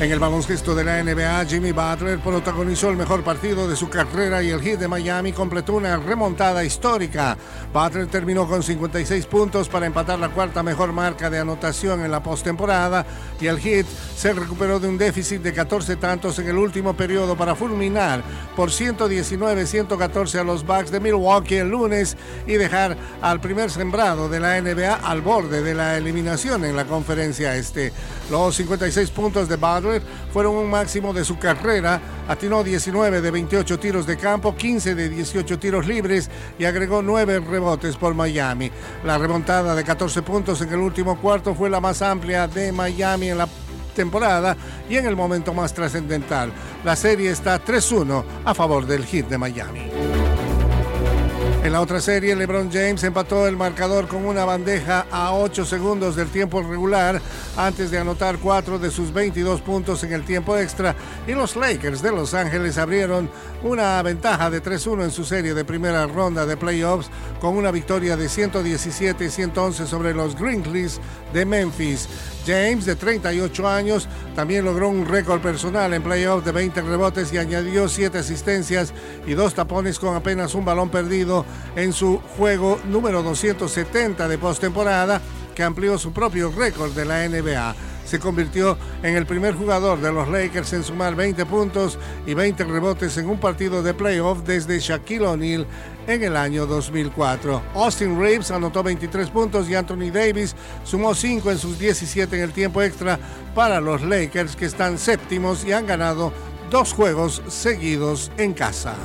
En el baloncesto de la NBA, Jimmy Butler protagonizó el mejor partido de su carrera y el Heat de Miami completó una remontada histórica. Butler terminó con 56 puntos para empatar la cuarta mejor marca de anotación en la postemporada y el Heat se recuperó de un déficit de 14 tantos en el último periodo para fulminar por 119-114 a los Bucks de Milwaukee el lunes y dejar al primer sembrado de la NBA al borde de la eliminación en la conferencia este. Los 56 puntos de Butler fueron un máximo de su carrera. Atinó 19 de 28 tiros de campo, 15 de 18 tiros libres y agregó 9 rebotes por Miami. La remontada de 14 puntos en el último cuarto fue la más amplia de Miami en la temporada y en el momento más trascendental. La serie está 3-1 a favor del hit de Miami. En la otra serie, LeBron James empató el marcador con una bandeja a 8 segundos del tiempo regular antes de anotar 4 de sus 22 puntos en el tiempo extra y los Lakers de Los Ángeles abrieron una ventaja de 3-1 en su serie de primera ronda de playoffs con una victoria de 117-111 sobre los Grizzlies de Memphis. James, de 38 años, también logró un récord personal en playoffs de 20 rebotes y añadió 7 asistencias y 2 tapones con apenas un balón perdido en su juego número 270 de postemporada, que amplió su propio récord de la NBA se convirtió en el primer jugador de los Lakers en sumar 20 puntos y 20 rebotes en un partido de playoff desde Shaquille O'Neal en el año 2004. Austin Reeves anotó 23 puntos y Anthony Davis sumó 5 en sus 17 en el tiempo extra para los Lakers que están séptimos y han ganado dos juegos seguidos en casa.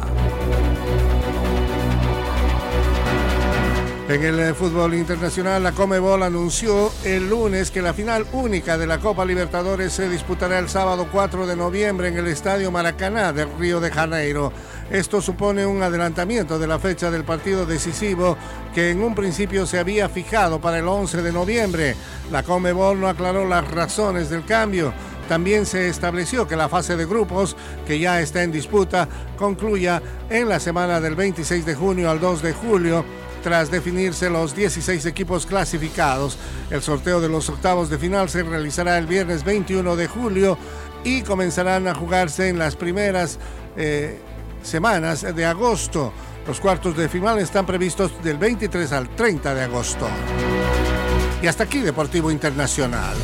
En el eh, fútbol internacional, la Comebol anunció el lunes que la final única de la Copa Libertadores se disputará el sábado 4 de noviembre en el Estadio Maracaná de Río de Janeiro. Esto supone un adelantamiento de la fecha del partido decisivo que en un principio se había fijado para el 11 de noviembre. La Comebol no aclaró las razones del cambio. También se estableció que la fase de grupos, que ya está en disputa, concluya en la semana del 26 de junio al 2 de julio tras definirse los 16 equipos clasificados. El sorteo de los octavos de final se realizará el viernes 21 de julio y comenzarán a jugarse en las primeras eh, semanas de agosto. Los cuartos de final están previstos del 23 al 30 de agosto. Y hasta aquí Deportivo Internacional.